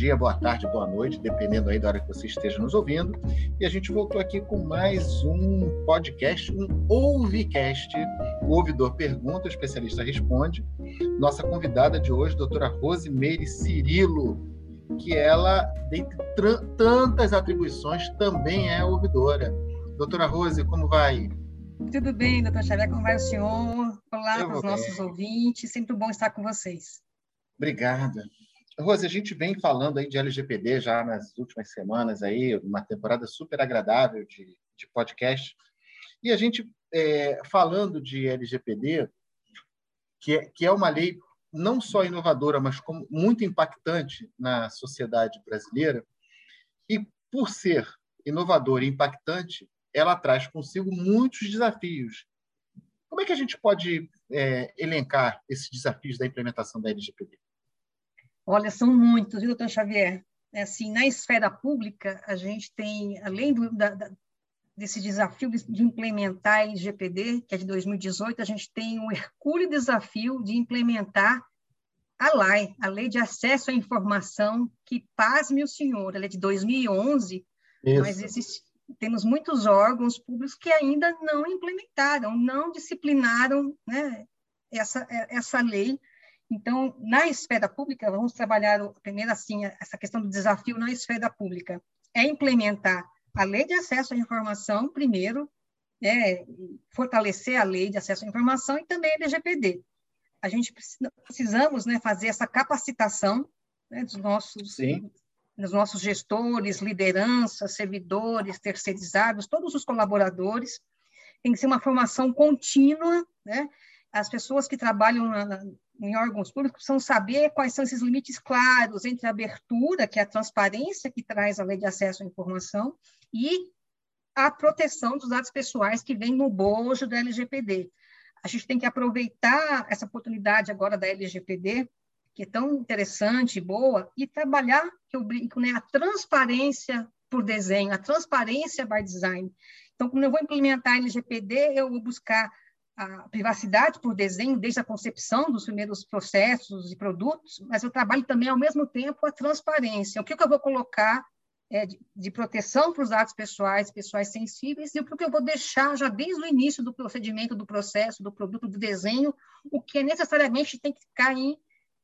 bom dia, boa tarde, boa noite, dependendo aí da hora que você esteja nos ouvindo. E a gente voltou aqui com mais um podcast, um Ouvicast. O ouvidor pergunta, o especialista responde. Nossa convidada de hoje, doutora Rosimeire Cirilo, que ela, dentre tantas atribuições, também é ouvidora. Doutora Rose, como vai? Tudo bem, doutor Xavier, como vai o senhor? Olá para os nossos ouvintes, sempre bom estar com vocês. Obrigada. Rose, a gente vem falando aí de LGPD já nas últimas semanas aí, uma temporada super agradável de, de podcast. E a gente é, falando de LGPD, que é, que é uma lei não só inovadora, mas como muito impactante na sociedade brasileira. E por ser inovadora e impactante, ela traz consigo muitos desafios. Como é que a gente pode é, elencar esses desafios da implementação da LGPD? Olha, são muitos, viu, doutor Xavier? É assim, na esfera pública, a gente tem, além do, da, da, desse desafio de implementar a LGPD, que é de 2018, a gente tem o hercúleo desafio de implementar a LAI, a Lei de Acesso à Informação, que, pasme o senhor, ela é de 2011, Isso. mas existe, temos muitos órgãos públicos que ainda não implementaram, não disciplinaram né, essa, essa lei. Então, na esfera pública, vamos trabalhar primeiro assim, essa questão do desafio na esfera pública. É implementar a lei de acesso à informação, primeiro, né, fortalecer a lei de acesso à informação e também a LGPD. A gente precisa, precisamos né, fazer essa capacitação né, dos nossos Sim nos nossos gestores, lideranças, servidores, terceirizados, todos os colaboradores. Tem que ser uma formação contínua, né? As pessoas que trabalham na, em órgãos públicos precisam saber quais são esses limites claros entre a abertura, que é a transparência que traz a lei de acesso à informação, e a proteção dos dados pessoais que vem no bojo da LGPD. A gente tem que aproveitar essa oportunidade agora da LGPD que é tão interessante e boa, e trabalhar, que eu brinco, né, a transparência por desenho, a transparência by design. Então, quando eu vou implementar LGPD, eu vou buscar a privacidade por desenho, desde a concepção dos primeiros processos e produtos, mas eu trabalho também, ao mesmo tempo, a transparência. O que, que eu vou colocar é, de, de, proteção para os dados pessoais, pessoais sensíveis, e o que eu vou deixar já desde o início do procedimento, do processo, do produto, do desenho, o que necessariamente tem que ficar em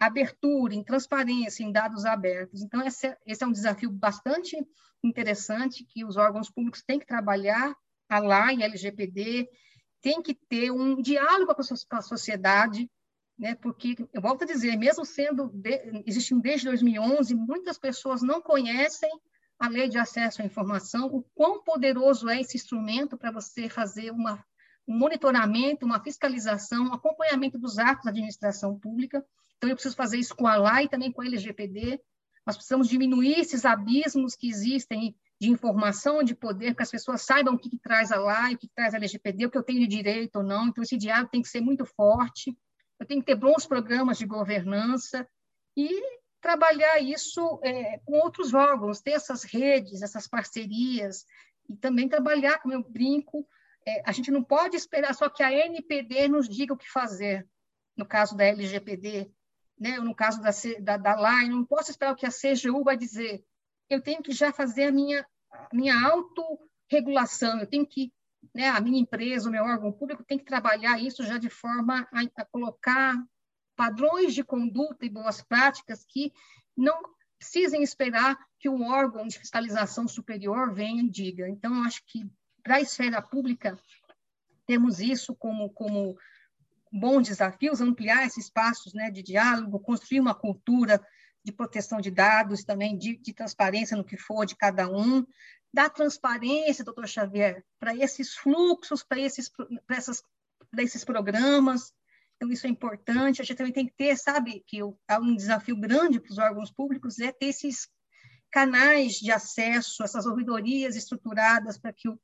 abertura, em transparência, em dados abertos. Então, esse é, esse é um desafio bastante interessante que os órgãos públicos têm que trabalhar, a LA a LGPD, tem que ter um diálogo com a sociedade, né? porque, eu volto a dizer, mesmo sendo, de, existindo desde 2011, muitas pessoas não conhecem a lei de acesso à informação, o quão poderoso é esse instrumento para você fazer uma, um monitoramento, uma fiscalização, um acompanhamento dos atos da administração pública, então, eu preciso fazer isso com a LAI e também com a LGPD. Nós precisamos diminuir esses abismos que existem de informação, de poder, que as pessoas saibam o que, que traz a LAI, o que, que traz a LGPD, o que eu tenho de direito ou não. Então, esse diálogo tem que ser muito forte. Eu tenho que ter bons programas de governança e trabalhar isso é, com outros órgãos, ter essas redes, essas parcerias, e também trabalhar, como eu brinco, é, a gente não pode esperar só que a NPD nos diga o que fazer, no caso da LGPD, né? no caso da, da, da LAI, não posso esperar o que a CGU vai dizer. Eu tenho que já fazer a minha, minha autorregulação, eu tenho que, né, a minha empresa, o meu órgão público tem que trabalhar isso já de forma a, a colocar padrões de conduta e boas práticas que não precisem esperar que um órgão de fiscalização superior venha e diga. Então, eu acho que para a esfera pública temos isso como, como bons desafios, ampliar esses espaços né, de diálogo, construir uma cultura de proteção de dados, também de, de transparência no que for de cada um, dar transparência, doutor Xavier, para esses fluxos, para esses, essas, esses programas. Então, isso é importante. A gente também tem que ter, sabe, que há um desafio grande para os órgãos públicos é ter esses canais de acesso, essas ouvidorias estruturadas para que o,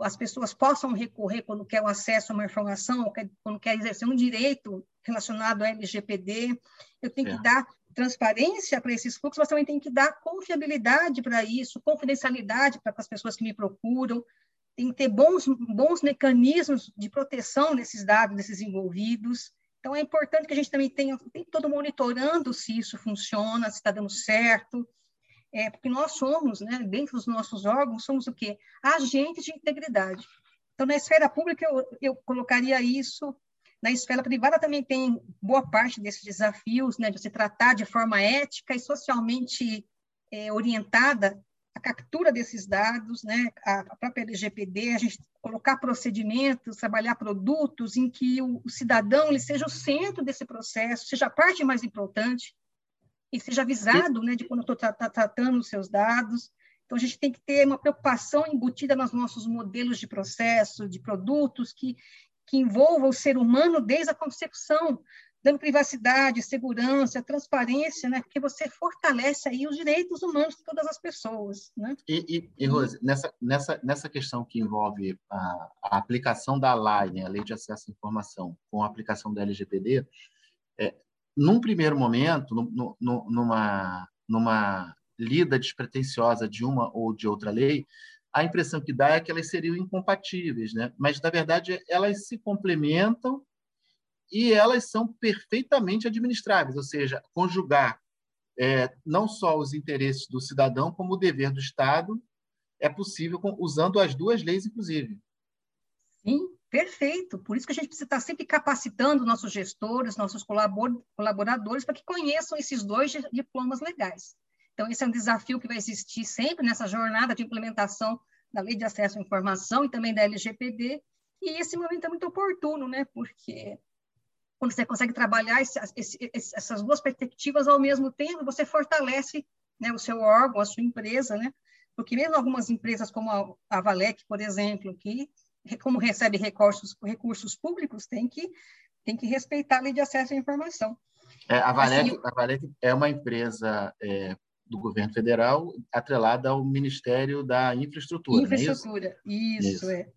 as pessoas possam recorrer quando quer o acesso a uma informação, quando quer exercer um direito relacionado ao LGPD. Eu tenho é. que dar transparência para esses fluxos, mas também tenho que dar confiabilidade para isso, confidencialidade para as pessoas que me procuram. Tem que ter bons, bons mecanismos de proteção desses dados, desses envolvidos. Então, é importante que a gente também tenha, tem todo monitorando se isso funciona, se está dando certo, é, porque nós somos, né, dentro dos nossos órgãos, somos o quê? Agentes de integridade. Então, na esfera pública, eu, eu colocaria isso. Na esfera privada também tem boa parte desses desafios, né, de se tratar de forma ética e socialmente é, orientada a captura desses dados, né, a própria LGPD, a gente colocar procedimentos, trabalhar produtos em que o, cidadão ele seja o centro desse processo, seja a parte mais importante e seja avisado né, de quando estou tra tratando os seus dados. Então, a gente tem que ter uma preocupação embutida nos nossos modelos de processo, de produtos, que, que envolva o ser humano desde a concepção dando privacidade, segurança, transparência, né? Porque você fortalece aí os direitos humanos de todas as pessoas, né? E, e, e Rose, nessa, nessa, nessa questão que envolve a, a aplicação da LAI, né, a Lei de Acesso à Informação, com a aplicação da LGPD, é, num primeiro momento, no, no, numa, numa lida despretensiosa de uma ou de outra lei, a impressão que dá é que elas seriam incompatíveis, né? Mas na verdade elas se complementam e elas são perfeitamente administráveis, ou seja, conjugar é, não só os interesses do cidadão, como o dever do Estado é possível com, usando as duas leis, inclusive. Sim, perfeito. Por isso que a gente precisa estar sempre capacitando nossos gestores, nossos colaboradores, para que conheçam esses dois diplomas legais. Então, esse é um desafio que vai existir sempre nessa jornada de implementação da Lei de Acesso à Informação e também da LGPD. E esse momento é muito oportuno, né? Porque quando você consegue trabalhar esse, esse, essas duas perspectivas ao mesmo tempo, você fortalece né, o seu órgão, a sua empresa, né? Porque mesmo algumas empresas como a, a Valec, por exemplo, que como recebe recursos, recursos públicos, tem que, tem que respeitar a lei de acesso à informação. É, a, Valec, assim, a Valec é uma empresa é, do governo federal atrelada ao Ministério da Infraestrutura. Infraestrutura, é isso? Isso, isso, é.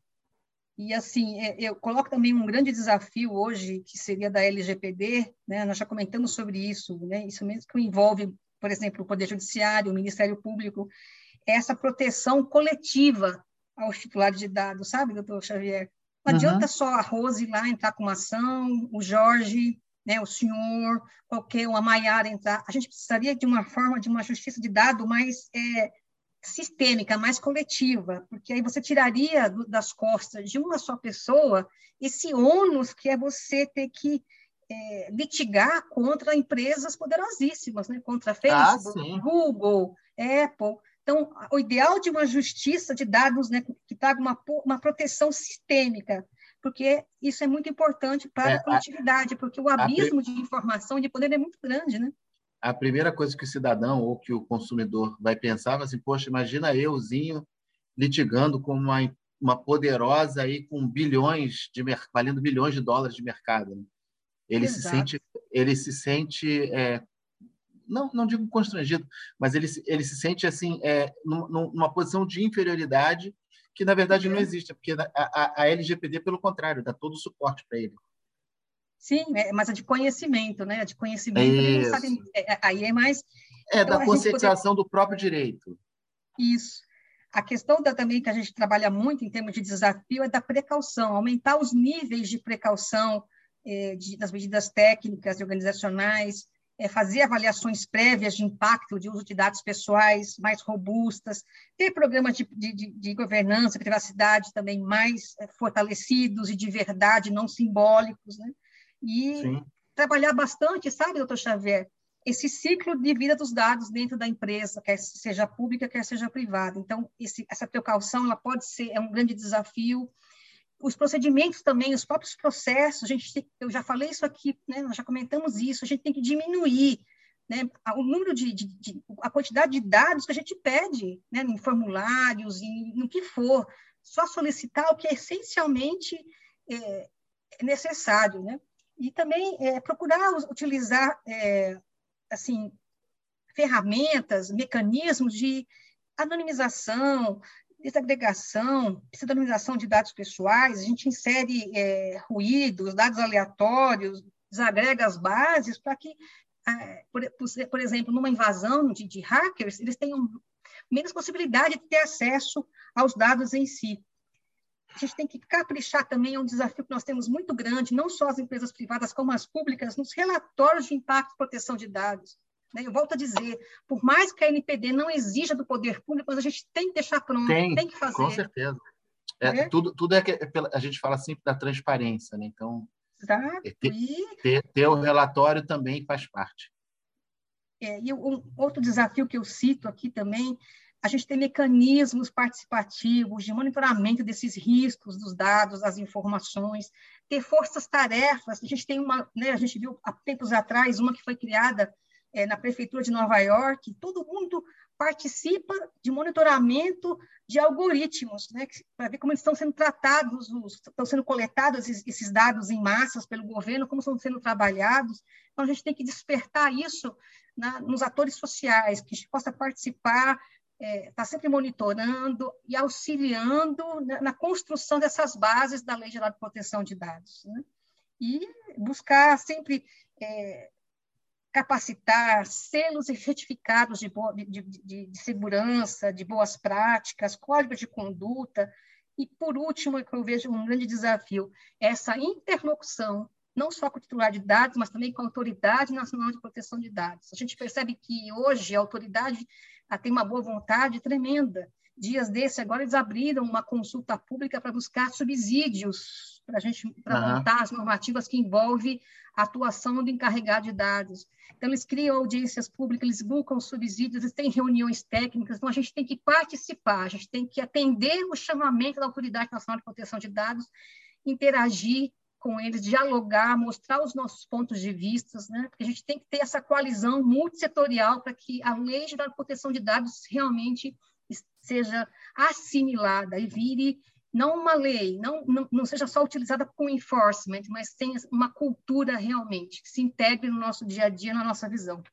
E, assim, é, eu coloco também um grande desafio hoje, que seria da LGPD, né? nós já comentamos sobre isso, né? isso mesmo que envolve, por exemplo, o Poder Judiciário, o Ministério Público, essa proteção coletiva aos titulares de dados, sabe, doutor Xavier? Não uhum. adianta só a Rose lá entrar com uma ação, o Jorge, né, o senhor, qualquer uma Maiara entrar. A gente precisaria de uma forma de uma justiça de dado mais é, sistêmica, mais coletiva, porque aí você tiraria das costas de uma só pessoa esse ônus que é você ter que é, litigar contra empresas poderosíssimas, né? contra ah, Facebook, ah, Google, Apple. Então, o ideal de uma justiça de dados né, que traga uma, uma proteção sistêmica, porque isso é muito importante para é, a coletividade, porque o abismo a... de informação e de poder é muito grande, né? a primeira coisa que o cidadão ou que o consumidor vai pensar assim, poxa, imagina euzinho litigando com uma, uma poderosa aí com bilhões de valendo bilhões de dólares de mercado. Né? Ele Exato. se sente ele se sente é, não, não digo constrangido, mas ele, ele se sente assim é, numa posição de inferioridade que na verdade não existe, porque a, a, a LGPD pelo contrário dá todo o suporte para ele. Sim, é, mas a de conhecimento, né? A de conhecimento, sabe, é, é, aí é mais... É, então, da conscientização poder... do próprio direito. Isso. A questão da, também que a gente trabalha muito em termos de desafio é da precaução, aumentar os níveis de precaução é, de, das medidas técnicas e organizacionais, é, fazer avaliações prévias de impacto de uso de dados pessoais mais robustas, ter programas de, de, de governança, privacidade também mais é, fortalecidos e de verdade, não simbólicos, né? e Sim. trabalhar bastante, sabe, doutor Xavier, esse ciclo de vida dos dados dentro da empresa, quer seja pública, quer seja privada. Então, esse, essa precaução ela pode ser é um grande desafio. Os procedimentos também, os próprios processos, a gente tem, eu já falei isso aqui, né, nós já comentamos isso, a gente tem que diminuir né, o número de, de, de, a quantidade de dados que a gente pede, né, em formulários, em, no que for, só solicitar o que é essencialmente é, é necessário, né? e também é, procurar utilizar é, assim ferramentas, mecanismos de anonimização, desagregação, pseudonimização de dados pessoais, a gente insere é, ruídos, dados aleatórios, desagrega as bases para que, é, por, por, exemplo, numa invasão de, de hackers, eles tenham menos possibilidade de ter acesso aos dados em si. a gente tem que caprichar também, é um desafio que nós temos muito grande, não só as empresas privadas, como as públicas, nos relatórios de impacto e proteção de dados. Né? Eu volto a dizer, por mais que a NPD não exija do poder público, mas a gente tem que deixar pronto, tem, tem que fazer. Com certeza. É, é? Tudo, tudo é, que, é a gente fala sempre da transparência, né? Então, Exato. É ter, ter, ter, o relatório também faz parte. É, e um outro desafio que eu cito aqui também a gente tem mecanismos participativos de monitoramento desses riscos dos dados, das informações, ter forças-tarefas. A gente tem uma, né, a gente viu há tempos atrás uma que foi criada é, na prefeitura de Nova York. Todo mundo participa de monitoramento de algoritmos, né, para ver como eles estão sendo tratados, os, estão sendo coletados esses dados em massas pelo governo, como estão sendo trabalhados. Então, a gente tem que despertar isso na, nos atores sociais, que a gente possa participar está é, tá sempre monitorando e auxiliando na, na, construção dessas bases da Lei Geral de Proteção de Dados. Né? E buscar sempre é, capacitar selos e certificados de, boa, de, de, de, segurança, de boas práticas, códigos de conduta. E, por último, que eu vejo um grande desafio, essa interlocução não só com o titular de dados, mas também com a Autoridade Nacional de Proteção de Dados. A gente percebe que hoje a autoridade tem uma boa vontade tremenda. Dias desse, agora eles abriram uma consulta pública para buscar subsídios para a gente para uhum. montar as normativas que envolvem a atuação do encarregado de dados. Então, eles criam audiências públicas, eles buscam subsídios, eles têm reuniões técnicas, então a gente tem que participar, a gente tem que atender o chamamento da Autoridade Nacional de Proteção de Dados, interagir com eles, dialogar, mostrar os nossos pontos de vista, né? porque a gente tem que ter essa coalizão multissetorial para que a lei de proteção de dados realmente seja assimilada e vire não uma lei, não, não, não seja só utilizada com enforcement, mas tenha uma cultura realmente, que se integre no nosso dia a dia, na nossa visão.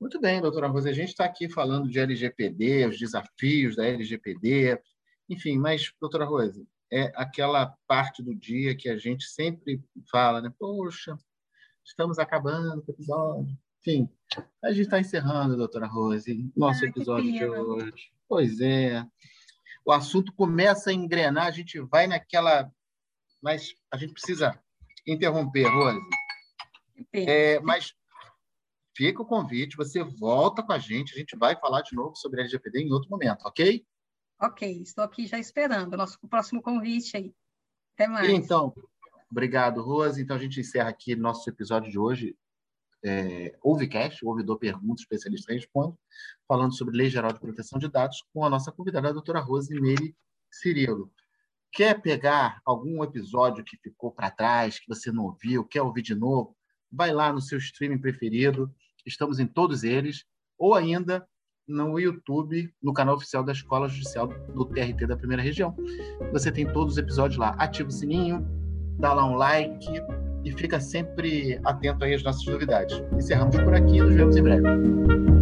Muito bem, doutora Rosa. A gente está aqui falando de LGPD, os desafios da LGPD, enfim, mas, doutora Rosa, é aquela parte do dia que a gente sempre fala, né? Poxa, estamos acabando o episódio. Enfim, a gente está encerrando, doutora Rose, nosso Ai, episódio de hoje. Pois é. O assunto começa a engrenar, a gente vai naquela. Mas a gente precisa interromper, Rose. É, mas fica o convite, você volta com a gente, a gente vai falar de novo sobre a LGPD em outro momento, ok? Ok, estou aqui já esperando o nosso próximo convite aí. Até mais. Então, obrigado, Rose. Então, a gente encerra aqui nosso episódio de hoje. É, Ouvecast, ouvidor pergunta, especialista responde, falando sobre Lei Geral de Proteção de Dados, com a nossa convidada, a doutora Rose Meire Cirilo. Quer pegar algum episódio que ficou para trás, que você não ouviu, quer ouvir de novo? Vai lá no seu streaming preferido, estamos em todos eles, ou ainda no YouTube, no canal oficial da Escola Judicial do TRT da Primeira Região. Você tem todos os episódios lá. Ativa o sininho, dá lá um like e fica sempre atento aí às nossas novidades. Encerramos por aqui, nos vemos em breve.